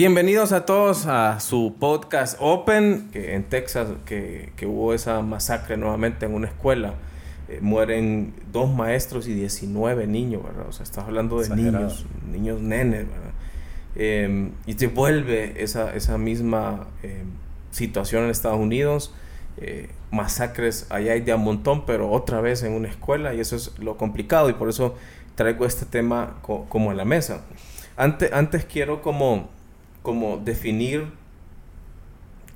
Bienvenidos a todos a su podcast Open, que en Texas, que, que hubo esa masacre nuevamente en una escuela. Eh, mueren dos maestros y 19 niños, ¿verdad? O sea, estás hablando de niños, niños nenes, ¿verdad? Em, y te vuelve esa, esa misma em, situación en Estados Unidos. Eh, masacres allá hay de a montón, pero otra vez en una escuela, y eso es lo complicado, y por eso traigo este tema como en la mesa. Antes, antes quiero como como definir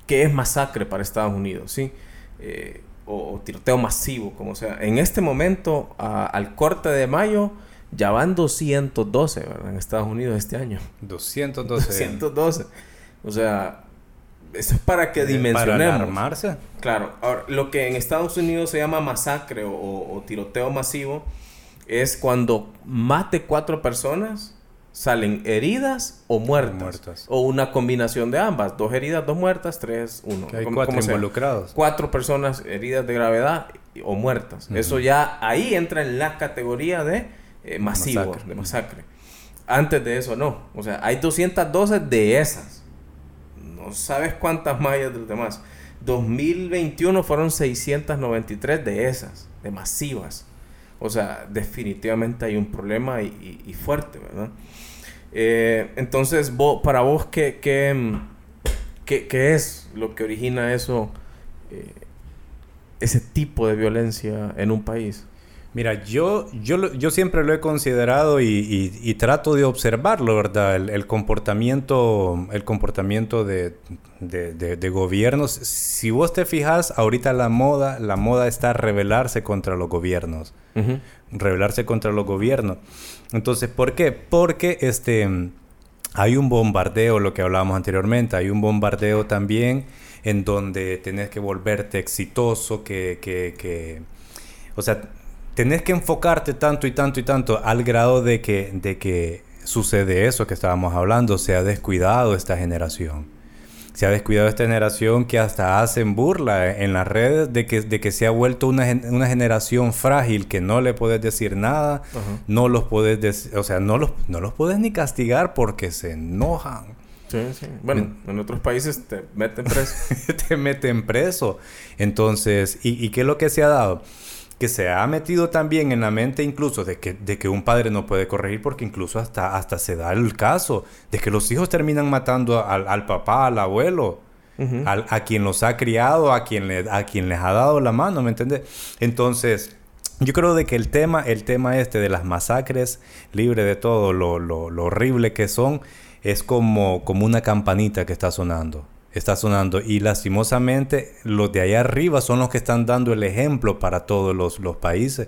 qué es masacre para Estados Unidos, ¿sí? Eh, o, tiroteo masivo, como sea. En este momento, al corte de mayo, ya van 212, ¿verdad? En Estados Unidos este año. 212. 212. O sea, eso es para que dimensionemos. Para alarmarse. Claro. Ahora, lo que en Estados Unidos se llama masacre o, o tiroteo masivo es cuando mate cuatro personas salen heridas o muertas, O una combinación de ambas. Dos heridas, dos muertas, tres, uno. hay cuatro involucrados. Cuatro personas heridas de gravedad o muertas. Eso ya ahí entra en la categoría de eh, masivo, de masacre. Antes de eso no. O sea, hay 212 de esas. No sabes cuántas más hay de los demás. 2021 fueron 693 de esas, de masivas. O sea, definitivamente hay un problema y fuerte, ¿verdad? Eh, entonces, para vos, ¿qué, qué, qué, es lo que origina eso, eh, ese tipo de violencia en un país? Mira, yo, yo, yo siempre lo he considerado y, trato de observarlo, ¿verdad? El, comportamiento, el comportamiento de, de, gobiernos. Si vos te fijas, ahorita la moda, la moda está rebelarse contra los gobiernos. Rebelarse contra los gobiernos. Entonces, ¿por qué? Porque este, hay un bombardeo, lo que hablábamos anteriormente, hay un bombardeo también en donde tenés que volverte exitoso, que, que, que o sea, tenés que enfocarte tanto y tanto y tanto al grado de que, de que sucede eso que estábamos hablando, se ha descuidado esta generación se ha descuidado esta generación que hasta hacen burla en las redes de que, de que se ha vuelto una, una generación frágil que no le puedes decir nada, no los puedes, o sea, no los, no los puedes ni castigar porque se enojan. Sí, sí. Bueno, en otros países te meten preso. te meten preso. Entonces, ¿y, ¿y qué es lo que se ha dado? Que se ha metido también en la mente incluso de que, de que un padre no puede corregir porque incluso hasta, hasta se da el caso de que los hijos terminan matando al, al papá, al abuelo, al, a quien los ha criado, a quien, le, a quien les ha dado la mano, ¿me entiendes? Entonces, yo creo de que el tema, el tema este de las masacres, libre de todo lo, lo, lo horrible que son, es como, como una campanita que está sonando está sonando. Y lastimosamente los de allá arriba son los que están dando el ejemplo para todos los, los países.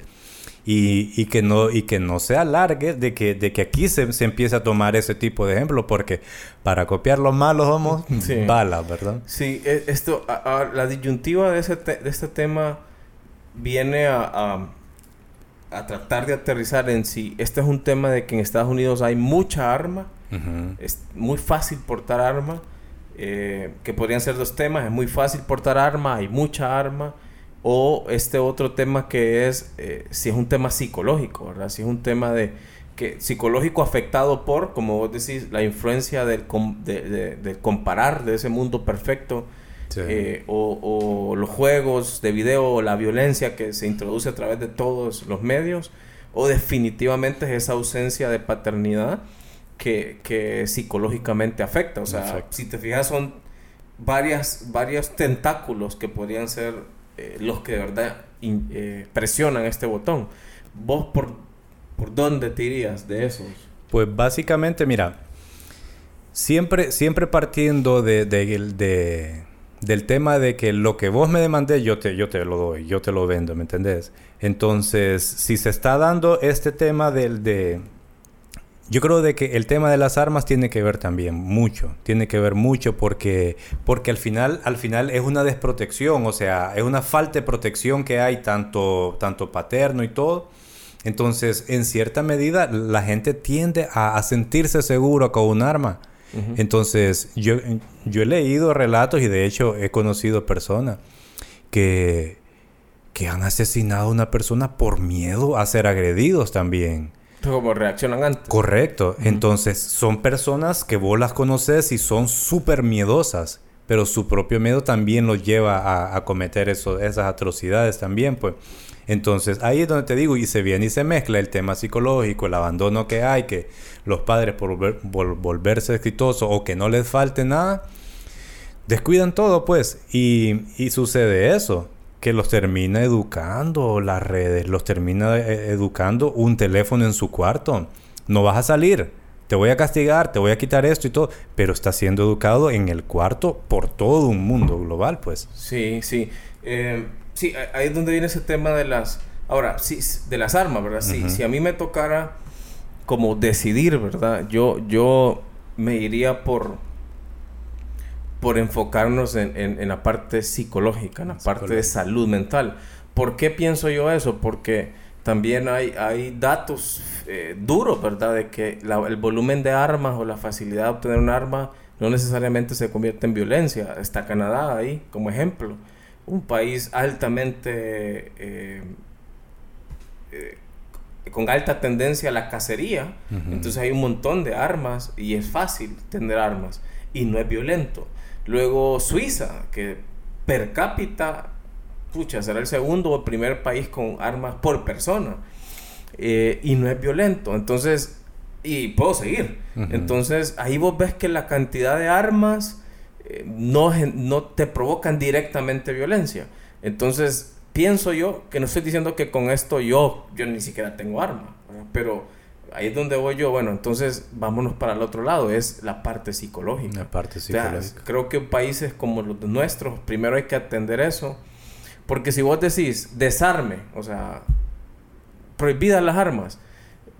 Y, y, que no, y que no se alargue de que, de que aquí se, se empiece a tomar ese tipo de ejemplo, porque para copiar los malos somos balas, ¿verdad? Sí, e, esto, la disyuntiva de, ese de este tema viene a, a, tratar de aterrizar en si este es un tema de que en Estados Unidos hay mucha arma, es muy fácil portar arma, eh, que podrían ser dos temas. Es muy fácil portar arma, hay mucha arma. O este otro tema que es, eh, si es un tema psicológico, ¿verdad? Si es un tema de que psicológico afectado por, como vos decís, la influencia del, de, comparar de ese mundo perfecto. Eh, o, o, los juegos de video o la violencia que se introduce a través de todos los medios o definitivamente es esa ausencia de paternidad que, psicológicamente afecta. O sea, si te fijas, son varias, varios tentáculos que podrían ser eh, los que de verdad eh, presionan este botón. ¿Vos por, por dónde te irías de esos? Pues básicamente, mira, siempre, siempre partiendo de, de, del tema de que lo que vos me demandé, yo te, yo te lo doy, yo te lo vendo, ¿me entendés? Entonces, si se está dando este tema del, de, yo creo de que el tema de las armas tiene que ver también mucho, tiene que ver mucho porque, porque al final, al final es una desprotección, o sea, es una falta de protección que hay tanto, tanto paterno y todo. Entonces, en cierta medida, la gente tiende a, sentirse seguro con un arma. Entonces, yo, yo he leído relatos y de hecho he conocido personas que, que han asesinado a una persona por miedo a ser agredidos también. Como reaccionan antes. Correcto. Entonces, son personas que vos las conoces y son súper miedosas. Pero su propio miedo también los lleva a, a cometer eso, esas atrocidades también, pues. Entonces, ahí es donde te digo, y se viene y se mezcla el tema psicológico, el abandono que hay, que los padres por volverse exitosos o que no les falte nada, descuidan todo, pues. Y, y sucede eso, que los termina educando las redes, los termina eh, educando un teléfono en su cuarto. No vas a salir, te voy a castigar, te voy a quitar esto y todo, pero está siendo educado en el cuarto por todo un mundo global, pues. Sí, sí. Eh, sí, ahí es donde viene ese tema de las... Ahora, sí, de las armas, ¿verdad? Sí, Si a mí me tocara como decidir, ¿verdad? Yo, yo me iría por, por enfocarnos en, en, la parte psicológica, en la parte de salud mental. ¿Por qué pienso yo eso? Porque también hay, hay datos eh, duros, ¿verdad? De que el volumen de armas o la facilidad de obtener un arma no necesariamente se convierte en violencia. Está Canadá ahí como ejemplo. Un país altamente... Eh, eh, con alta tendencia a la cacería. Entonces hay un montón de armas y es fácil tener armas y no es violento. Luego Suiza, que per cápita pucha, será el segundo o primer país con armas por persona. Eh, y no es violento. Entonces, y puedo seguir. Entonces, ahí vos ves que la cantidad de armas eh, no, no te provocan directamente violencia. Entonces, pienso yo que no estoy diciendo que con esto yo, yo ni siquiera tengo arma, pero ahí es donde voy yo. Bueno, entonces vámonos para el otro lado, es la parte psicológica. La parte psicológica. creo que países como los nuestros, primero hay que atender eso porque si vos decís desarme, o sea, prohibidas las armas,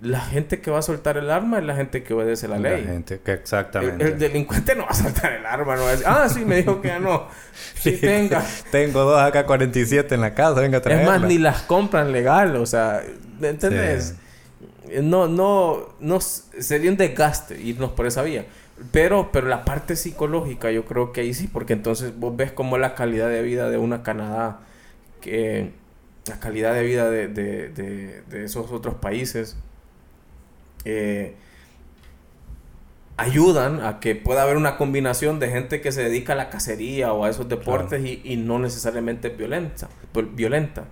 la gente que va a soltar el arma es la gente que obedece la ley. La gente que exactamente. El, delincuente no va a soltar el arma, no va a decir, ah, sí, me dijo que ya no. Sí, tenga. Tengo dos AK-47 en la casa, venga a traerla. Es más, ni las compran legal, o sea, ¿me entiendes? No, no, no, sería un desgaste irnos por esa vía. Pero, pero la parte psicológica yo creo que ahí sí, porque entonces vos ves cómo la calidad de vida de una Canadá que la calidad de vida de, de, esos otros países eh, ayudan a que pueda haber una combinación de gente que se dedica a la cacería o a esos deportes y, no necesariamente violenta. violenta.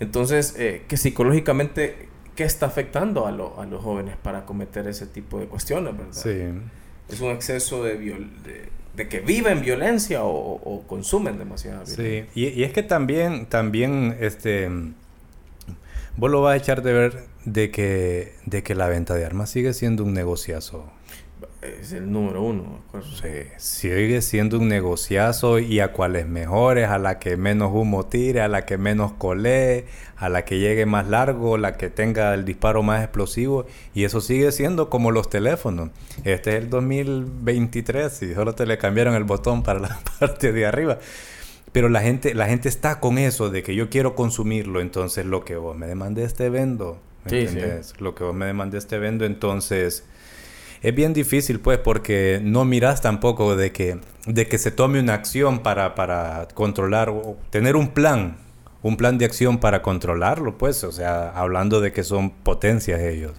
Entonces, eh, que psicológicamente, ¿qué está afectando a, a, los jóvenes para cometer ese tipo de cuestiones? ¿verdad? Es un exceso de, de de que viven violencia o, consumen demasiada violencia. Sí, y, es que también, también, este, vos lo vas a echar de ver de que, de que la venta de armas sigue siendo un negociazo es el número uno. Sí, sigue siendo un negociazo y a cuáles mejores, a la que menos humo tire, a la que menos colee, a la que llegue más largo, la que tenga el disparo más explosivo. Y eso sigue siendo como los teléfonos. Este es el 2023 y solo te le cambiaron el botón para la parte de arriba. Pero la gente, la gente está con eso de que yo quiero consumirlo, entonces lo que vos me demandé te vendo. ¿me Lo que vos me demandé te vendo, entonces es bien difícil, pues, porque no miras tampoco de que, de que se tome una acción para, para controlar o tener un plan, un plan de acción para controlarlo, pues, o sea, hablando de que son potencias ellos.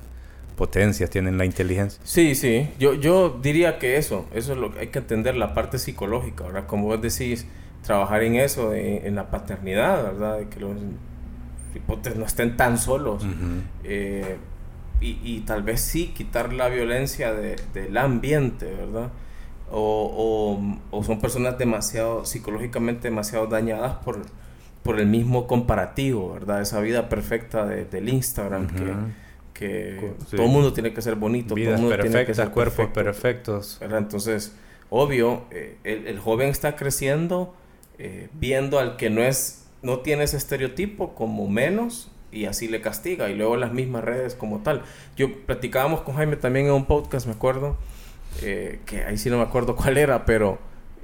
Potencias, tienen la inteligencia. Sí, sí. Yo, yo diría que eso, eso es lo que hay que entender, la parte psicológica, ¿verdad? Como vos decís, trabajar en eso, en, la paternidad, ¿verdad? De que los hipótesis no estén tan solos y, tal vez sí quitar la violencia del ambiente, ¿verdad? O, son personas demasiado, psicológicamente demasiado dañadas por, por el mismo comparativo, ¿verdad? Esa vida perfecta del Instagram que, todo el mundo tiene que ser bonito, todo el mundo tiene que ser cuerpos perfectos. ¿verdad? Entonces, obvio, eh, el, joven está creciendo eh, viendo al que no es, no tiene ese estereotipo como menos y así le castiga y luego las mismas redes como tal. Yo platicábamos con Jaime también en un podcast, me acuerdo, eh, que ahí sí no me acuerdo cuál era, pero...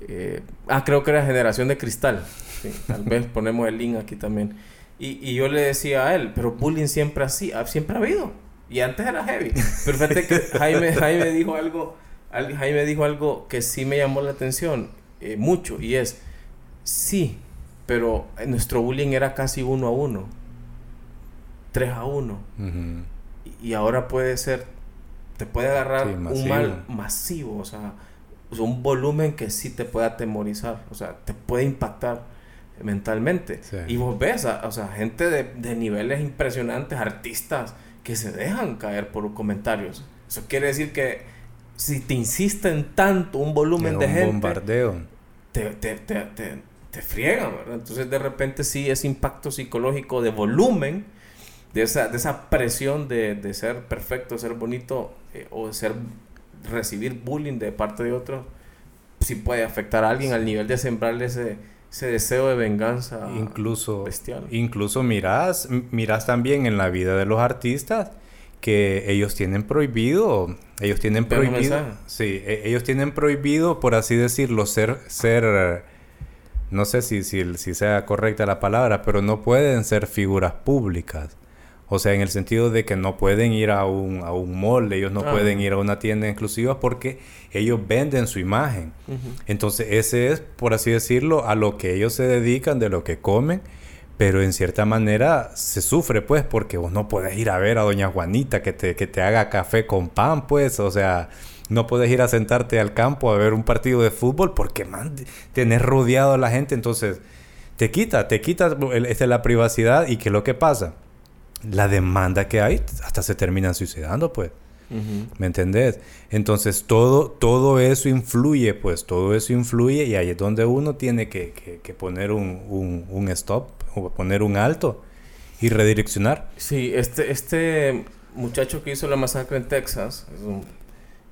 Eh, ah, creo que era Generación de Cristal. tal vez ponemos el link aquí también. Y, y, yo le decía a él, pero bullying siempre así, siempre ha habido. Y antes era heavy. Pero fíjate que Jaime, Jaime dijo algo, Jaime dijo algo que sí me llamó la atención eh, mucho y es, sí, pero nuestro bullying era casi uno a uno. 3 a 1. y ahora puede ser, te puede agarrar un mal masivo, o sea, un volumen que sí te puede atemorizar, o sea, te puede impactar mentalmente. Y vos ves, o sea, gente de, de, niveles impresionantes, artistas, que se dejan caer por comentarios. Eso quiere decir que si te insisten tanto un volumen de gente... bombardeo. Te, te, te, te, te friegan, ¿verdad? Entonces de repente sí ese impacto psicológico de volumen, de esa, de esa presión de, de ser perfecto, ser bonito eh, o ser recibir bullying de parte de otros, sí puede afectar a alguien al nivel de sembrarle ese, ese deseo de venganza incluso, bestial. Incluso miras, miras también en la vida de los artistas que ellos tienen prohibido, ellos tienen prohibido, sí, e, ellos tienen prohibido, por así decirlo, ser, ser, no sé si, si, si sea correcta la palabra, pero no pueden ser figuras públicas. O sea, en el sentido de que no pueden ir a un, a un mall, ellos no ah. pueden ir a una tienda exclusiva porque ellos venden su imagen. Entonces, ese es, por así decirlo, a lo que ellos se dedican, de lo que comen. Pero en cierta manera se sufre, pues, porque vos no puedes ir a ver a doña Juanita que te, que te haga café con pan, pues. O sea, no puedes ir a sentarte al campo a ver un partido de fútbol porque, man, tenés rodeado a la gente. Entonces, te quita, te quita este, la privacidad. ¿Y qué es lo que pasa? La demanda que hay, hasta se terminan suicidando, pues. ¿Me entendés? Entonces todo, todo eso influye, pues todo eso influye y ahí es donde uno tiene que, que, poner un, un, stop o poner un alto y redireccionar. Sí, este, este muchacho que hizo la masacre en Texas,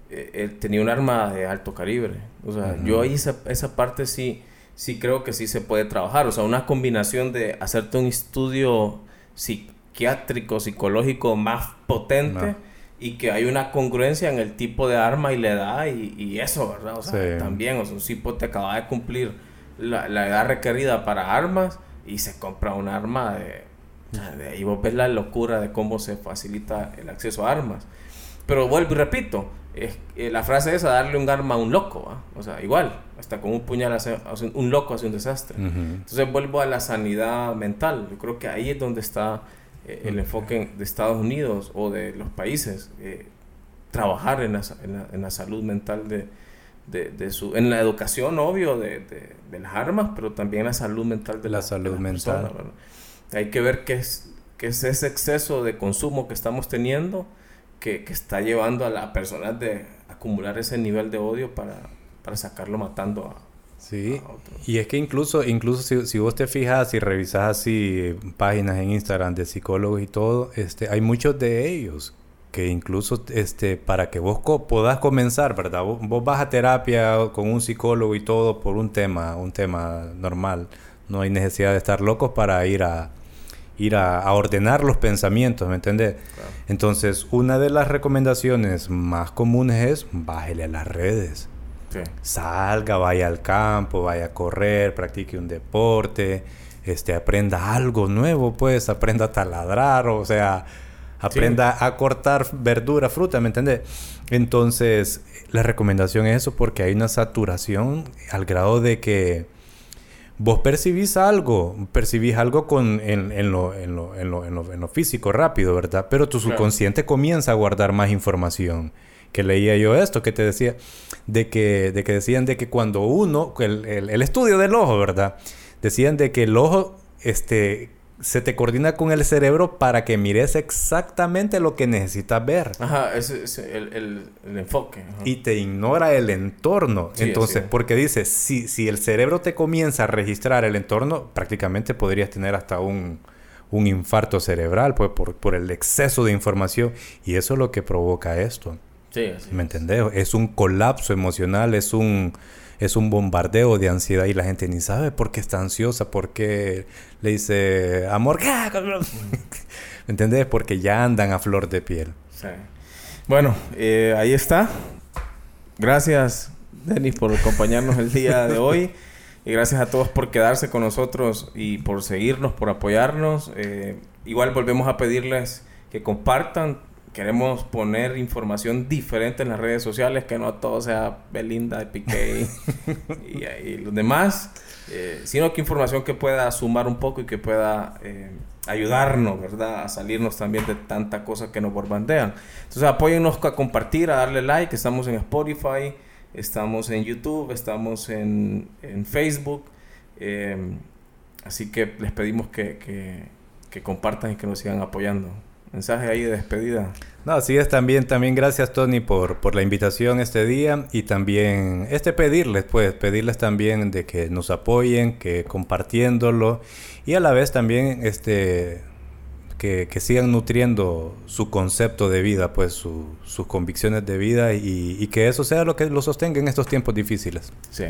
eh, él tenía un arma de alto calibre. O sea, yo ahí esa, esa parte sí, sí creo que sí se puede trabajar. O sea, una combinación de hacerte un estudio sí psiquiátrico, psicológico más potente y que hay una congruencia en el tipo de arma y la edad y, eso, ¿verdad? O sea, también, o sea, un tipo te acaba de cumplir la, edad requerida para armas y se compra un arma de, de... ahí vos ves la locura de cómo se facilita el acceso a armas. Pero vuelvo y repito, es, eh, la frase es a darle un arma a un loco, o sea, igual, hasta con un puñal hace, un loco hace un desastre. Entonces vuelvo a la sanidad mental, yo creo que ahí es donde está eh, el enfoque de Estados Unidos o de los países, eh, trabajar en la, en, la, salud mental de, de, su, en la educación, obvio, de, de, las armas, pero también la salud mental de la, salud mental. Hay que ver qué es, qué es ese exceso de consumo que estamos teniendo que, que está llevando a las personas de acumular ese nivel de odio para, para sacarlo matando a, Sí, y es que incluso, incluso si, vos te fijas y revisas así páginas en Instagram de psicólogos y todo, este, hay muchos de ellos que incluso este, para que vos puedas comenzar, ¿verdad? Vos, vas a terapia con un psicólogo y todo por un tema, un tema normal. No hay necesidad de estar locos para ir a ir a, ordenar los pensamientos, ¿me entiendes? Entonces, una de las recomendaciones más comunes es bájele a las redes. Salga, vaya al campo, vaya a correr, practique un deporte, este, aprenda algo nuevo, pues, aprenda a taladrar, o sea, aprenda a cortar verdura, fruta, ¿me entiendes? Entonces, la recomendación es eso porque hay una saturación al grado de que vos percibís algo, percibís algo con, en, en, lo, en, lo, en, lo, en, lo, físico rápido, ¿verdad? Pero tu subconsciente comienza a guardar más información que leía yo esto, que te decía, de que, de que decían de que cuando uno, el, el, estudio del ojo, ¿verdad? Decían de que el ojo, este, se te coordina con el cerebro para que mires exactamente lo que necesitas ver. Ajá, ese es el, el, enfoque. Y te ignora el entorno. Entonces, porque dice, si, si el cerebro te comienza a registrar el entorno, prácticamente podrías tener hasta un, un infarto cerebral, pues por, por el exceso de información. Y eso es lo que provoca esto. Sí, ¿Me entendés? Es un colapso emocional, es un, es un bombardeo de ansiedad y la gente ni sabe por qué está ansiosa, por qué le dice amor. ¿Me entendés? Porque ya andan a flor de piel. Sí. Bueno, eh, ahí está. Gracias, Denis, por acompañarnos el día de hoy. Y gracias a todos por quedarse con nosotros y por seguirnos, por apoyarnos. Eh, igual volvemos a pedirles que compartan queremos poner información diferente en las redes sociales, que no todo sea Belinda, Piqué y, y, los demás, eh, sino que información que pueda sumar un poco y que pueda eh, ayudarnos, ¿verdad? A salirnos también de tanta cosa que nos bombardean. Entonces apóyennos a compartir, a darle like, estamos en Spotify, estamos en YouTube, estamos en, en Facebook, eh, así que les pedimos que, que, que compartan y que nos sigan apoyando mensaje ahí de despedida. No, así es también, también gracias Tony por, por la invitación este día y también este pedirles, pues, pedirles también de que nos apoyen, que compartiéndolo y a la vez también este que, que sigan nutriendo su concepto de vida, pues su, sus convicciones de vida y, y, que eso sea lo que lo sostenga en estos tiempos difíciles. Sí.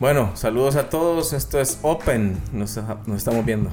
Bueno, saludos a todos, esto es Open, nos, nos estamos viendo.